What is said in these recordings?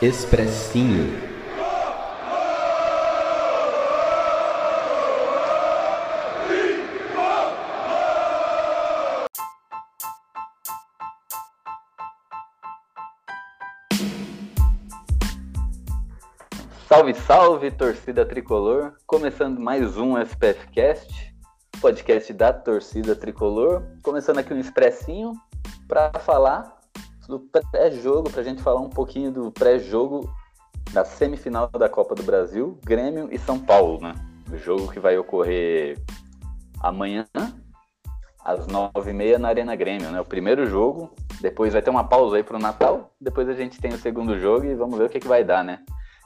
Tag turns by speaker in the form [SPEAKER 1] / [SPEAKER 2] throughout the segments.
[SPEAKER 1] Expressinho.
[SPEAKER 2] Salve, salve, torcida tricolor! Começando mais um SPFcast, podcast da torcida tricolor. Começando aqui um expressinho para falar do pré-jogo, para a gente falar um pouquinho do pré-jogo da semifinal da Copa do Brasil, Grêmio e São Paulo, né? O jogo que vai ocorrer amanhã, às nove e meia na Arena Grêmio, né? O primeiro jogo, depois vai ter uma pausa aí para o Natal, depois a gente tem o segundo jogo e vamos ver o que, que vai dar, né?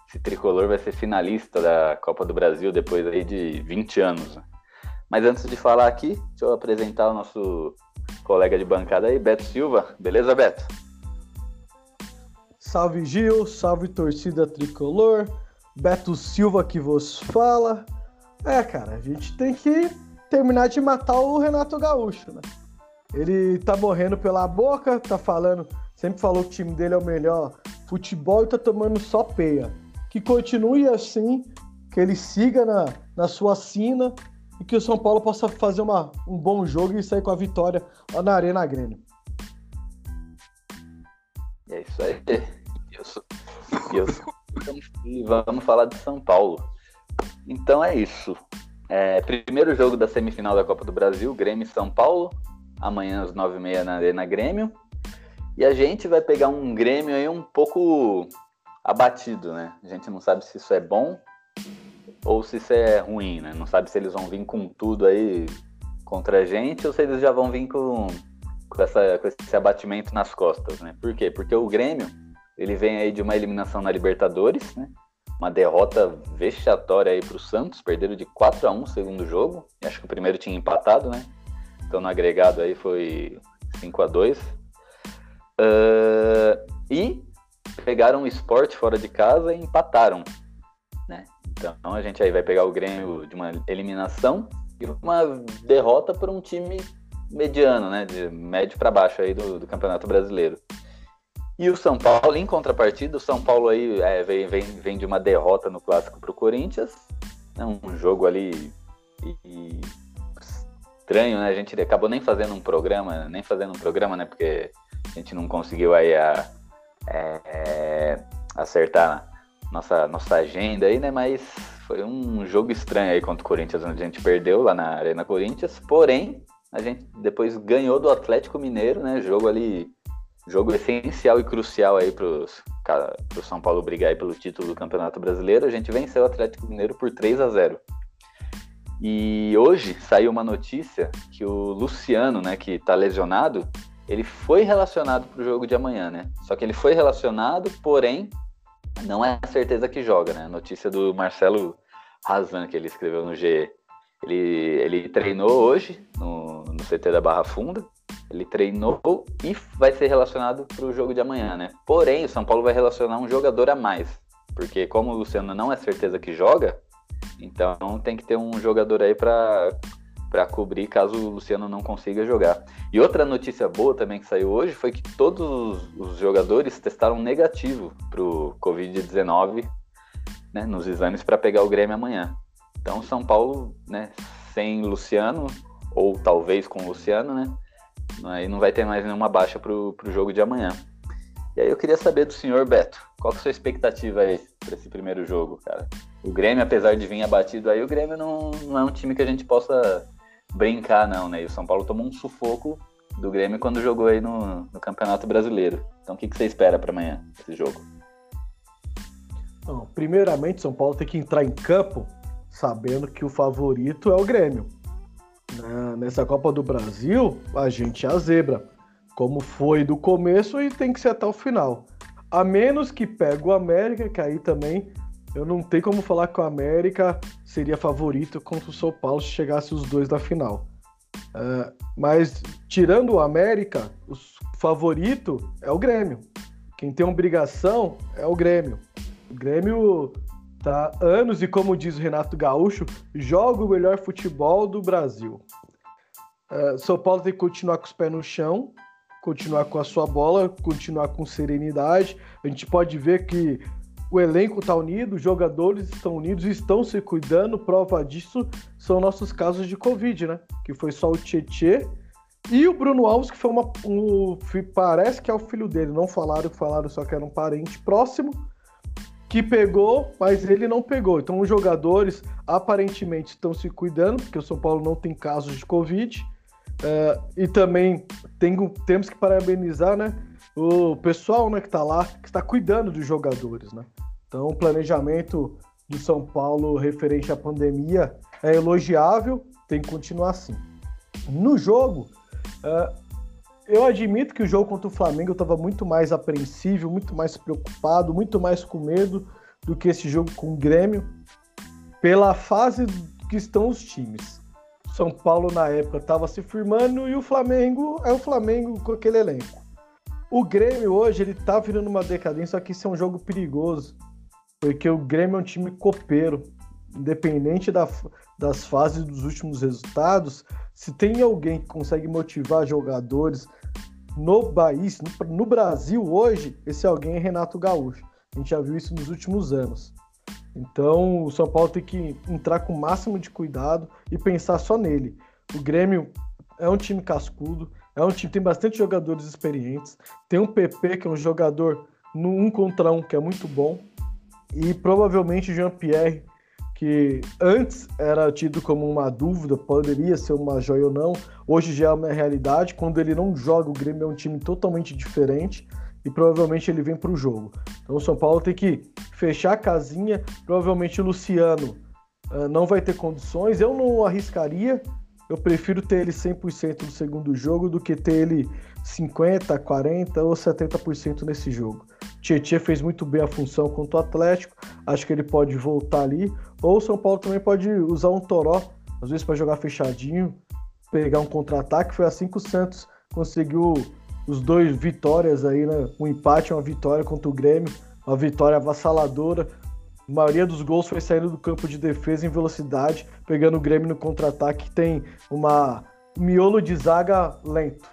[SPEAKER 2] Esse tricolor vai ser finalista da Copa do Brasil depois aí de 20 anos. Né? Mas antes de falar aqui, deixa eu apresentar o nosso colega de bancada aí, Beto Silva. Beleza, Beto?
[SPEAKER 3] Salve Gil, salve torcida tricolor, Beto Silva que vos fala. É, cara, a gente tem que terminar de matar o Renato Gaúcho, né? Ele tá morrendo pela boca, tá falando, sempre falou que o time dele é o melhor futebol e tá tomando só peia. Que continue assim, que ele siga na, na sua sina e que o São Paulo possa fazer uma, um bom jogo e sair com a vitória lá na Arena Grêmio.
[SPEAKER 2] É isso aí. E vamos falar de São Paulo. Então é isso. É, primeiro jogo da semifinal da Copa do Brasil, Grêmio e São Paulo. Amanhã às 9h30 na Arena Grêmio. E a gente vai pegar um Grêmio aí um pouco abatido, né? A gente não sabe se isso é bom ou se isso é ruim, né? Não sabe se eles vão vir com tudo aí contra a gente ou se eles já vão vir com, com, essa, com esse abatimento nas costas, né? Por quê? Porque o Grêmio, ele vem aí de uma eliminação na Libertadores, né? Uma derrota vexatória aí para o Santos, perderam de 4 a 1 o segundo jogo. Acho que o primeiro tinha empatado, né? Então no agregado aí foi 5 a 2 uh, E pegaram o esporte fora de casa e empataram. Né? Então a gente aí vai pegar o Grêmio de uma eliminação e uma derrota para um time mediano, né? De médio para baixo aí do, do Campeonato Brasileiro. E o São Paulo, em contrapartida, o São Paulo aí é, vem, vem, vem de uma derrota no clássico para o Corinthians, né, um jogo ali e, e estranho, né? A gente acabou nem fazendo um programa, nem fazendo um programa, né? Porque a gente não conseguiu aí a, é, é, acertar nossa, nossa agenda aí, né? Mas foi um jogo estranho aí contra o Corinthians, onde a gente perdeu lá na Arena Corinthians. Porém, a gente depois ganhou do Atlético Mineiro, né? Jogo ali jogo essencial e crucial aí para o São Paulo brigar pelo título do Campeonato Brasileiro. A gente venceu o Atlético Mineiro por 3 a 0. E hoje saiu uma notícia que o Luciano, né, que está lesionado, ele foi relacionado para o jogo de amanhã, né? Só que ele foi relacionado, porém não é certeza que joga, né? Notícia do Marcelo Razan que ele escreveu no GE. Ele, ele treinou hoje no, no CT da Barra Funda ele treinou e vai ser relacionado para o jogo de amanhã, né? Porém, o São Paulo vai relacionar um jogador a mais. Porque como o Luciano não é certeza que joga, então tem que ter um jogador aí para para cobrir caso o Luciano não consiga jogar. E outra notícia boa também que saiu hoje foi que todos os jogadores testaram negativo para o Covid-19 né, nos exames para pegar o Grêmio amanhã. Então, São Paulo, né, sem Luciano, ou talvez com Luciano, né, Aí não vai ter mais nenhuma baixa pro, pro jogo de amanhã. E aí eu queria saber do senhor Beto, qual que é a sua expectativa aí para esse primeiro jogo, cara? O Grêmio, apesar de vir abatido aí, o Grêmio não, não é um time que a gente possa brincar, não, né? E o São Paulo tomou um sufoco do Grêmio quando jogou aí no, no Campeonato Brasileiro. Então o que, que você espera para amanhã, esse jogo?
[SPEAKER 3] Bom, primeiramente, São Paulo tem que entrar em campo sabendo que o favorito é o Grêmio. Nessa Copa do Brasil, a gente é a zebra, como foi do começo e tem que ser até o final. A menos que pegue o América, que aí também eu não tenho como falar que o América seria favorito contra o São Paulo se chegasse os dois na final. Uh, mas tirando o América, o favorito é o Grêmio. Quem tem obrigação é o Grêmio. O Grêmio tá anos e como diz o Renato Gaúcho, joga o melhor futebol do Brasil. Uh, São Paulo tem que continuar com os pés no chão, continuar com a sua bola, continuar com serenidade. A gente pode ver que o elenco está unido, os jogadores estão unidos, estão se cuidando. Prova disso são nossos casos de Covid, né? Que foi só o Tietê e o Bruno Alves, que foi uma. Um, parece que é o filho dele. Não falaram, falaram só que era um parente próximo. Que pegou, mas ele não pegou. Então os jogadores aparentemente estão se cuidando, porque o São Paulo não tem casos de Covid. Uh, e também tem, temos que parabenizar né, o pessoal né, que está lá, que está cuidando dos jogadores. Né? Então, o planejamento do São Paulo referente à pandemia é elogiável, tem que continuar assim. No jogo, uh, eu admito que o jogo contra o Flamengo eu estava muito mais apreensível, muito mais preocupado, muito mais com medo do que esse jogo com o Grêmio, pela fase que estão os times. São Paulo na época estava se firmando e o Flamengo é o Flamengo com aquele elenco. O Grêmio hoje ele tá virando uma decadência, só que isso é um jogo perigoso, porque o Grêmio é um time copeiro, independente da, das fases dos últimos resultados. Se tem alguém que consegue motivar jogadores no país, no, no Brasil hoje, esse alguém é Renato Gaúcho. A gente já viu isso nos últimos anos. Então o São Paulo tem que entrar com o máximo de cuidado e pensar só nele. O Grêmio é um time cascudo, é um time tem bastante jogadores experientes, tem um PP que é um jogador no um contra um que é muito bom e provavelmente o Jean-Pierre que antes era tido como uma dúvida, poderia ser uma joia ou não, hoje já é uma realidade. Quando ele não joga, o Grêmio é um time totalmente diferente e provavelmente ele vem para o jogo. Então o São Paulo tem que fechar a casinha. Provavelmente o Luciano uh, não vai ter condições. Eu não arriscaria. Eu prefiro ter ele 100% no segundo jogo do que ter ele 50, 40 ou 70% nesse jogo. Tietchan fez muito bem a função contra o Atlético. Acho que ele pode voltar ali. Ou o São Paulo também pode usar um Toró, às vezes para jogar fechadinho, pegar um contra-ataque. Foi assim que o Santos conseguiu os dois vitórias aí, né? Um empate, uma vitória contra o Grêmio, uma vitória avassaladora. A maioria dos gols foi saindo do campo de defesa em velocidade, pegando o Grêmio no contra-ataque, que tem uma miolo de zaga lento.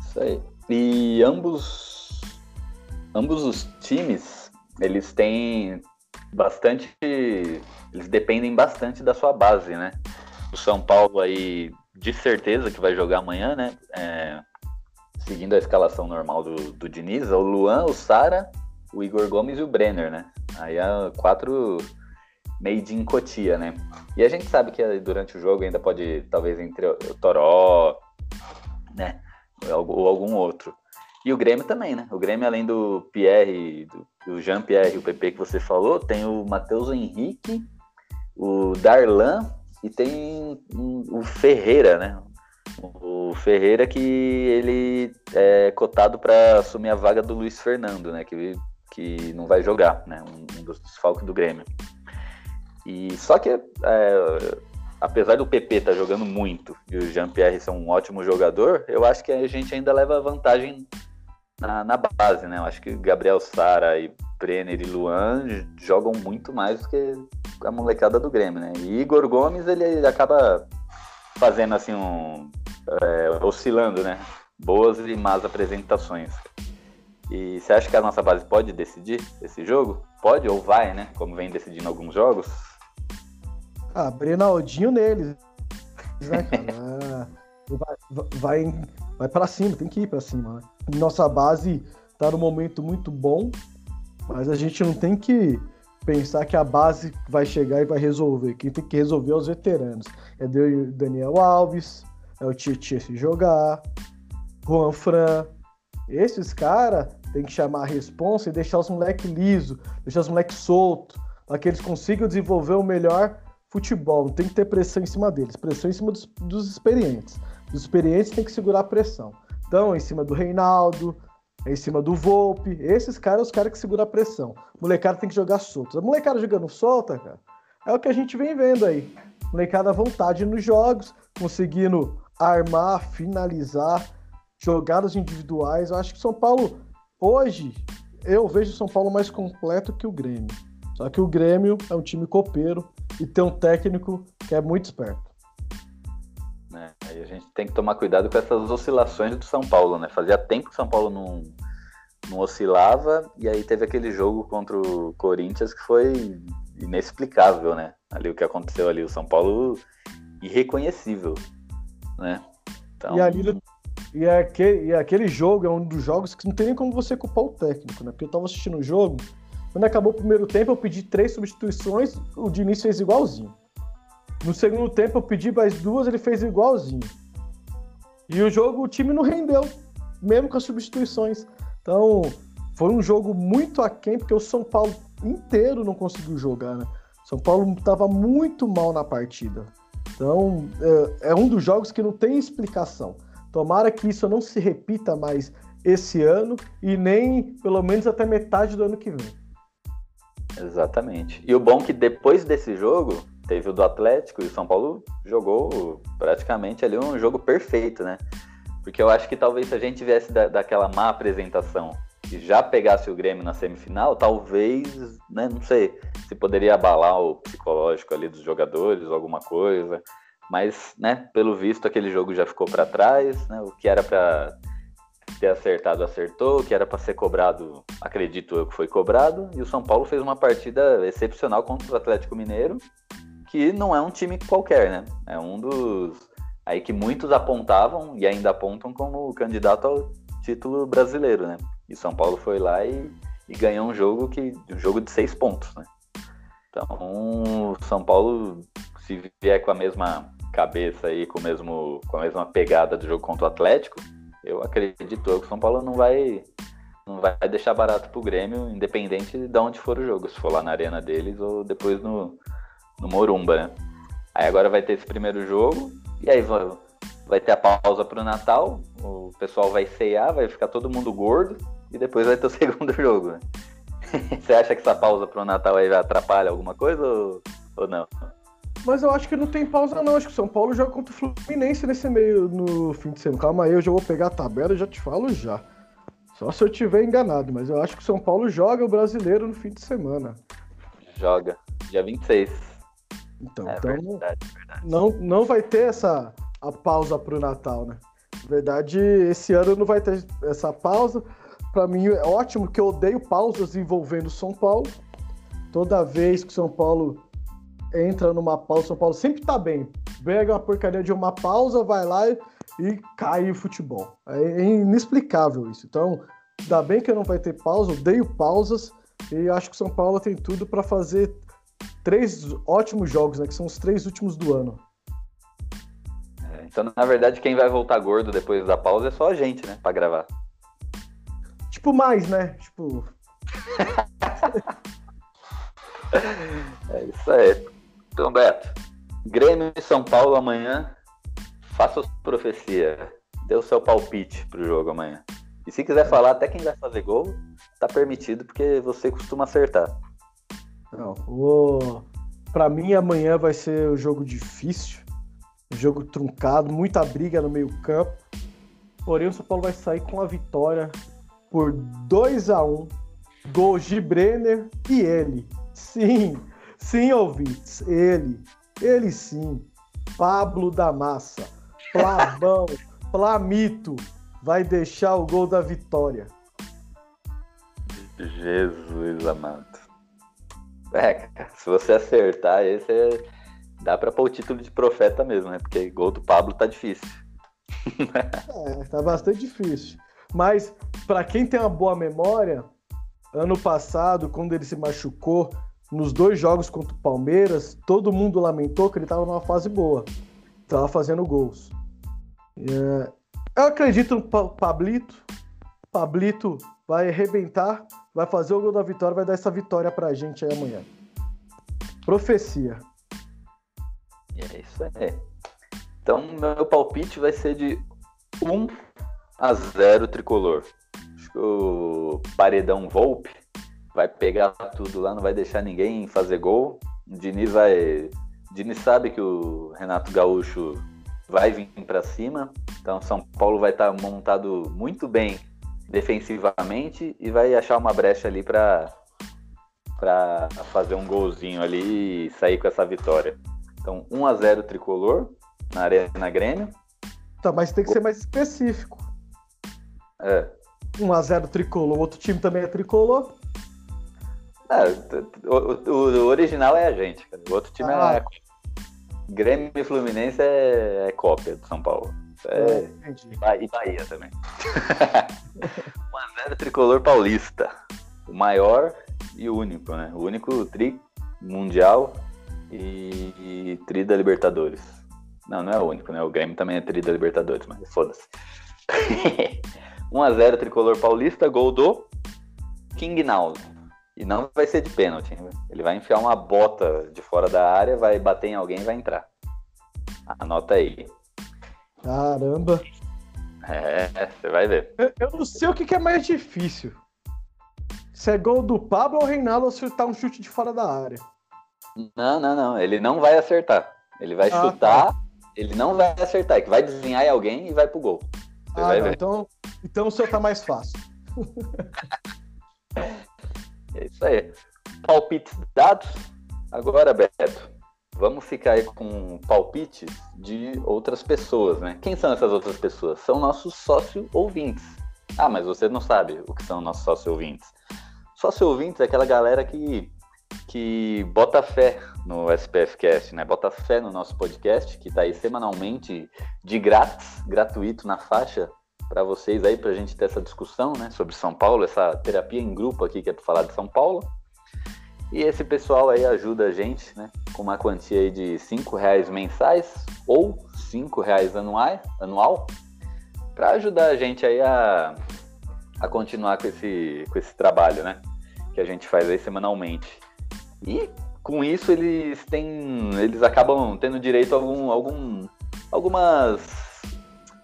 [SPEAKER 2] Isso aí. E ambos, ambos os times, eles têm bastante, eles dependem bastante da sua base, né? O São Paulo aí, de certeza que vai jogar amanhã, né? É, seguindo a escalação normal do, do Diniz, o Luan, o Sara, o Igor Gomes e o Brenner, né? Aí é quatro made in Cotia, né? E a gente sabe que durante o jogo ainda pode, talvez, entre o Toró, né? Ou algum outro. E o Grêmio também, né? O Grêmio, além do Pierre, do, do Jean-Pierre e o PP que você falou, tem o Matheus Henrique, o Darlan e tem o Ferreira, né? O Ferreira que ele é cotado para assumir a vaga do Luiz Fernando, né? Que, que não vai jogar, né? Um, dos desfalques do Grêmio. E só que é, apesar do PP estar tá jogando muito e o Jean-Pierre ser um ótimo jogador, eu acho que a gente ainda leva vantagem na, na base, né? Eu acho que Gabriel Sara e Brenner e Luan jogam muito mais do que a molecada do Grêmio, né? E Igor Gomes, ele acaba fazendo assim um. É, oscilando, né? Boas e más apresentações. E você acha que a nossa base pode decidir esse jogo? Pode ou vai, né? Como vem decidindo alguns jogos?
[SPEAKER 3] Ah, Brenaldinho neles. Né, cara? vai, vai, vai para cima, tem que ir para cima. Né? Nossa base tá num momento muito bom, mas a gente não tem que pensar que a base vai chegar e vai resolver. Quem tem que resolver é os veteranos. É o Daniel Alves, é o Tietchan se jogar, Juan Fran. Esses caras tem que chamar a responsa e deixar os moleques liso, deixar os moleques soltos, para que eles consigam desenvolver o melhor futebol. Não tem que ter pressão em cima deles, pressão em cima dos, dos experientes. Os experientes tem que segurar a pressão. Então, em cima do Reinaldo, em cima do Volpe. Esses caras, os caras que seguram a pressão. O molecada tem que jogar solto. A molecada jogando solta, cara, é o que a gente vem vendo aí. Molecada à vontade nos jogos, conseguindo armar, finalizar, jogadas individuais. Eu acho que São Paulo, hoje, eu vejo o São Paulo mais completo que o Grêmio. Só que o Grêmio é um time copeiro e tem um técnico que é muito esperto.
[SPEAKER 2] Gente tem que tomar cuidado com essas oscilações do São Paulo, né? Fazia tempo que o São Paulo não, não oscilava, e aí teve aquele jogo contra o Corinthians que foi inexplicável, né? Ali o que aconteceu ali, o São Paulo irreconhecível, né?
[SPEAKER 3] Então... E, ali, e, aquele, e aquele jogo é um dos jogos que não tem nem como você culpar o técnico, né? Porque eu tava assistindo o jogo, quando acabou o primeiro tempo eu pedi três substituições, o Diniz fez igualzinho. No segundo tempo eu pedi mais duas, ele fez igualzinho. E o jogo, o time não rendeu, mesmo com as substituições. Então, foi um jogo muito aquém, porque o São Paulo inteiro não conseguiu jogar, né? São Paulo estava muito mal na partida. Então, é, é, um dos jogos que não tem explicação. Tomara que isso não se repita mais esse ano e nem pelo menos até metade do ano que vem.
[SPEAKER 2] Exatamente. E o bom é que depois desse jogo, teve o do Atlético e o São Paulo jogou praticamente ali um jogo perfeito, né? Porque eu acho que talvez se a gente tivesse da, daquela má apresentação e já pegasse o Grêmio na semifinal, talvez, né, não sei, se poderia abalar o psicológico ali dos jogadores, alguma coisa. Mas, né, pelo visto, aquele jogo já ficou para trás, né? O que era para ter acertado, acertou, o que era para ser cobrado, acredito eu que foi cobrado, e o São Paulo fez uma partida excepcional contra o Atlético Mineiro, que não é um time qualquer, né? É um dos aí que muitos apontavam e ainda apontam como candidato ao título brasileiro, né? E São Paulo foi lá e, e ganhou um jogo que um jogo de seis pontos, né? Então, São Paulo se vier com a mesma cabeça aí, com, o mesmo, com a mesma pegada do jogo contra o Atlético, eu acredito que o São Paulo não vai não vai deixar barato pro Grêmio, independente de onde for o jogo, se for lá na arena deles ou depois no, no Morumba, né? Aí agora vai ter esse primeiro jogo, e aí vai, vai ter a pausa pro Natal, o pessoal vai ceiar, vai ficar todo mundo gordo, e depois vai ter o segundo jogo, né? Você acha que essa pausa pro Natal aí atrapalha alguma coisa ou, ou não?
[SPEAKER 3] Mas eu acho que não tem pausa, não. Acho que o São Paulo joga contra o Fluminense nesse meio no fim de semana. Calma aí, eu já vou pegar a tabela e já te falo já. Só se eu tiver enganado, mas eu acho que o São Paulo joga o brasileiro no fim de semana.
[SPEAKER 2] Joga, dia 26.
[SPEAKER 3] Então, é, então verdade, verdade. Não, não vai ter essa a pausa pro Natal, né? Na verdade, esse ano não vai ter essa pausa. Para mim é ótimo que eu odeio pausas envolvendo São Paulo. Toda vez que o São Paulo entra numa pausa, São Paulo sempre tá bem. Pega uma porcaria de uma pausa, vai lá e, e cai o futebol. É inexplicável isso. Então, ainda bem que não vai ter pausa, odeio pausas e acho que o São Paulo tem tudo para fazer três ótimos jogos, né? Que são os três últimos do ano.
[SPEAKER 2] É, então, na verdade, quem vai voltar gordo depois da pausa é só a gente, né? Pra gravar.
[SPEAKER 3] Tipo, mais, né? Tipo.
[SPEAKER 2] é isso aí. Então, Beto, Grêmio e São Paulo amanhã, faça sua profecia. Dê o seu palpite pro jogo amanhã. E se quiser falar até quem vai fazer gol, tá permitido, porque você costuma acertar.
[SPEAKER 3] Não, o... Pra mim, amanhã vai ser um jogo difícil, um jogo truncado, muita briga no meio-campo. Porém, o São Paulo vai sair com a vitória por 2 a 1 Gol de Brenner e ele. Sim, Sim, ouvintes, ele, ele sim, Pablo da Massa, Plavão, Plamito, vai deixar o gol da
[SPEAKER 2] Jesus amado. É, se você acertar, esse é... dá pra pôr o título de profeta mesmo, né? Porque gol do Pablo tá difícil.
[SPEAKER 3] é, tá bastante difícil. Mas, para quem tem uma boa memória, ano passado, quando ele se machucou, nos dois jogos contra o Palmeiras, todo mundo lamentou que ele estava numa fase boa. Estava fazendo gols. É, eu acredito no Pablito. Pablito vai arrebentar, vai fazer o gol da vitória, vai dar essa vitória pra gente aí amanhã. Profecia.
[SPEAKER 2] É isso aí. Então, meu palpite vai ser de 1 a 0 tricolor. Acho que o Paredão Volpe vai pegar tudo lá, não vai deixar ninguém fazer gol. O Diniz vai. Diniz sabe que o Renato Gaúcho vai vir para cima, então São Paulo vai estar tá montado muito bem defensivamente e vai achar uma brecha ali para para fazer um golzinho ali e sair com essa vitória. Então 1 a 0 tricolor na Arena Grêmio
[SPEAKER 3] Tá, mas tem que ser mais específico.
[SPEAKER 2] É.
[SPEAKER 3] 1x0 tricolor, outro time também é tricolor.
[SPEAKER 2] É, o, o- o original é a gente, cara. O outro time
[SPEAKER 3] Ah.
[SPEAKER 2] é. Grêmio e Fluminense é, é cópia do São Paulo. É, E Bahia também. 1x0 tricolor paulista. O maior e o único, né? O único tri mundial e, e tri da Libertadores. Não, não é o único, né? O Grêmio também é tri da Libertadores, mas foda-se. 1x0 tricolor paulista, gol do King Naldo. E não vai ser de pênalti? Ele vai enfiar uma bota de fora da área, vai bater em alguém e vai entrar. Anota aí.
[SPEAKER 3] Caramba.
[SPEAKER 2] É, você vai ver.
[SPEAKER 3] Eu, eu não sei o que, que é mais difícil. Se é gol do Pablo ou o Reinaldo acertar um chute de fora da área.
[SPEAKER 2] Não, não, não. Ele não vai acertar. Ele vai
[SPEAKER 3] Ah,
[SPEAKER 2] chutar, ele não vai acertar. É que vai desenhar em alguém e vai pro gol. Você
[SPEAKER 3] Ah,
[SPEAKER 2] vai
[SPEAKER 3] não,
[SPEAKER 2] ver.
[SPEAKER 3] então, então o seu tá mais fácil.
[SPEAKER 2] É isso aí. Palpites dados. Agora, Beto, vamos ficar aí com palpites de outras pessoas, né? Quem são essas outras pessoas? São nossos sócio-ouvintes. Ah, mas você não sabe o que são nossos sócio-ouvintes. Sócio-ouvintes é aquela galera que, que bota fé no SPFcast, né? Bota fé no nosso podcast, que tá aí semanalmente de grátis, gratuito na faixa para vocês aí, pra gente ter essa discussão, né, sobre São Paulo, essa terapia em grupo aqui que é pra falar de São Paulo. E esse pessoal aí ajuda a gente, né, com uma quantia aí de cinco reais mensais ou cinco reais anuais, anual, para ajudar a gente aí a, a continuar com esse, com esse trabalho, né, que a gente faz aí semanalmente. E com isso eles têm, eles acabam tendo direito a algum, algum, algumas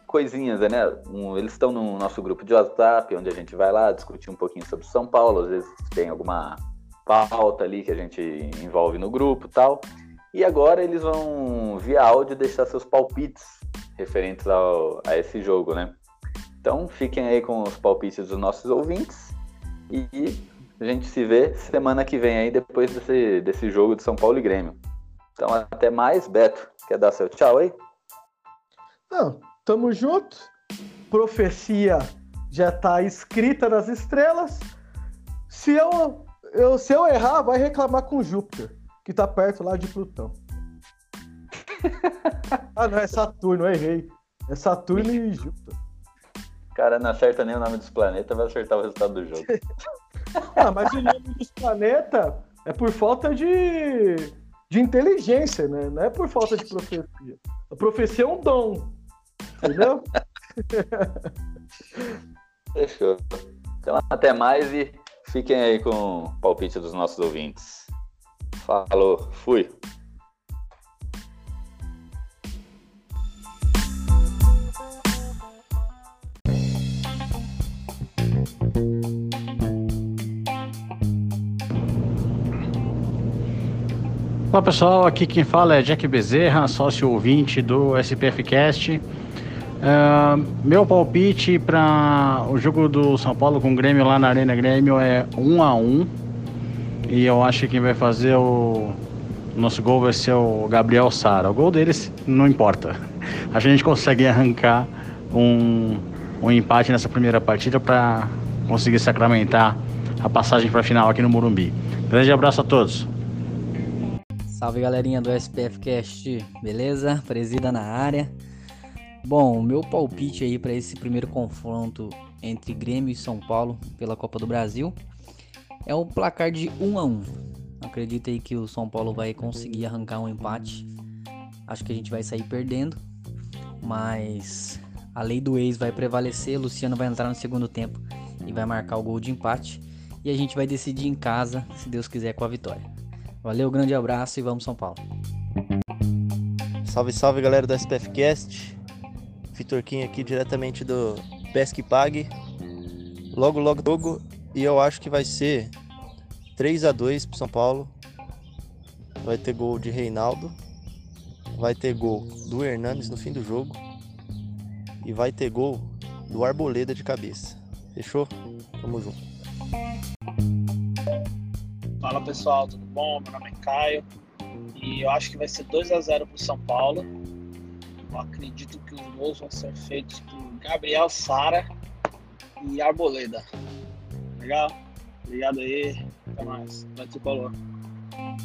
[SPEAKER 2] coisinhas, né? Um, eles estão no nosso grupo de WhatsApp, onde a gente vai lá discutir um pouquinho sobre São Paulo, às vezes tem alguma pauta ali que a gente envolve no grupo tal. E agora eles vão, via áudio, deixar seus palpites referentes ao, a esse jogo, né? Então fiquem aí com os palpites dos nossos ouvintes e a gente se vê semana que vem aí, depois desse, desse jogo de São Paulo e Grêmio. Então até mais, Beto. Quer dar seu tchau aí?
[SPEAKER 3] Não, tamo junto. Profecia já tá escrita nas estrelas. Se eu, eu, se eu errar, vai reclamar com Júpiter, que tá perto lá de Plutão. ah, não, é Saturno, eu errei. É Saturno e Júpiter.
[SPEAKER 2] Cara não acerta nem o nome dos planetas, vai acertar o resultado do jogo.
[SPEAKER 3] Ah, mas o nome dos planetas é por falta de, de inteligência, né? Não é por falta de profecia. A profecia é um dom. Entendeu?
[SPEAKER 2] Fechou. Então até mais e fiquem aí com o palpite dos nossos ouvintes. Falou, fui.
[SPEAKER 1] Olá pessoal, aqui quem fala é Jack Bezerra, sócio ouvinte do SPFcast. Ah, meu palpite para o jogo do São Paulo com o Grêmio lá na Arena Grêmio é 1 a 1 e eu acho que quem vai fazer o nosso gol vai ser o Gabriel Sara. O gol deles não importa. A gente consegue arrancar um, um empate nessa primeira partida para conseguir sacramentar a passagem para a final aqui no Morumbi. Grande abraço a todos.
[SPEAKER 4] Salve galerinha do SPF Cast, beleza? Presida na área. Bom, o meu palpite aí para esse primeiro confronto entre Grêmio e São Paulo pela Copa do Brasil é o placar de 1 a 1. Acredito aí que o São Paulo vai conseguir arrancar um empate. Acho que a gente vai sair perdendo, mas a lei do ex vai prevalecer. Luciano vai entrar no segundo tempo e vai marcar o gol de empate e a gente vai decidir em casa, se Deus quiser, com a vitória. Valeu, grande abraço e vamos São Paulo.
[SPEAKER 5] Salve, salve galera do SPFcast. Vitor Kim aqui diretamente do Pesque Pague. Logo, logo, jogo. E eu acho que vai ser 3 a 2 pro São Paulo. Vai ter gol de Reinaldo. Vai ter gol do Hernandes no fim do jogo. E vai ter gol do Arboleda de cabeça. Fechou? Tamo junto.
[SPEAKER 6] Fala pessoal, tudo bom? Meu nome é Caio e eu acho que vai ser 2 a 0 pro São Paulo. Acredito que os gols vão ser feitos por Gabriel Sara e Arboleda. Legal? Obrigado aí. Até mais. Vai tricolor.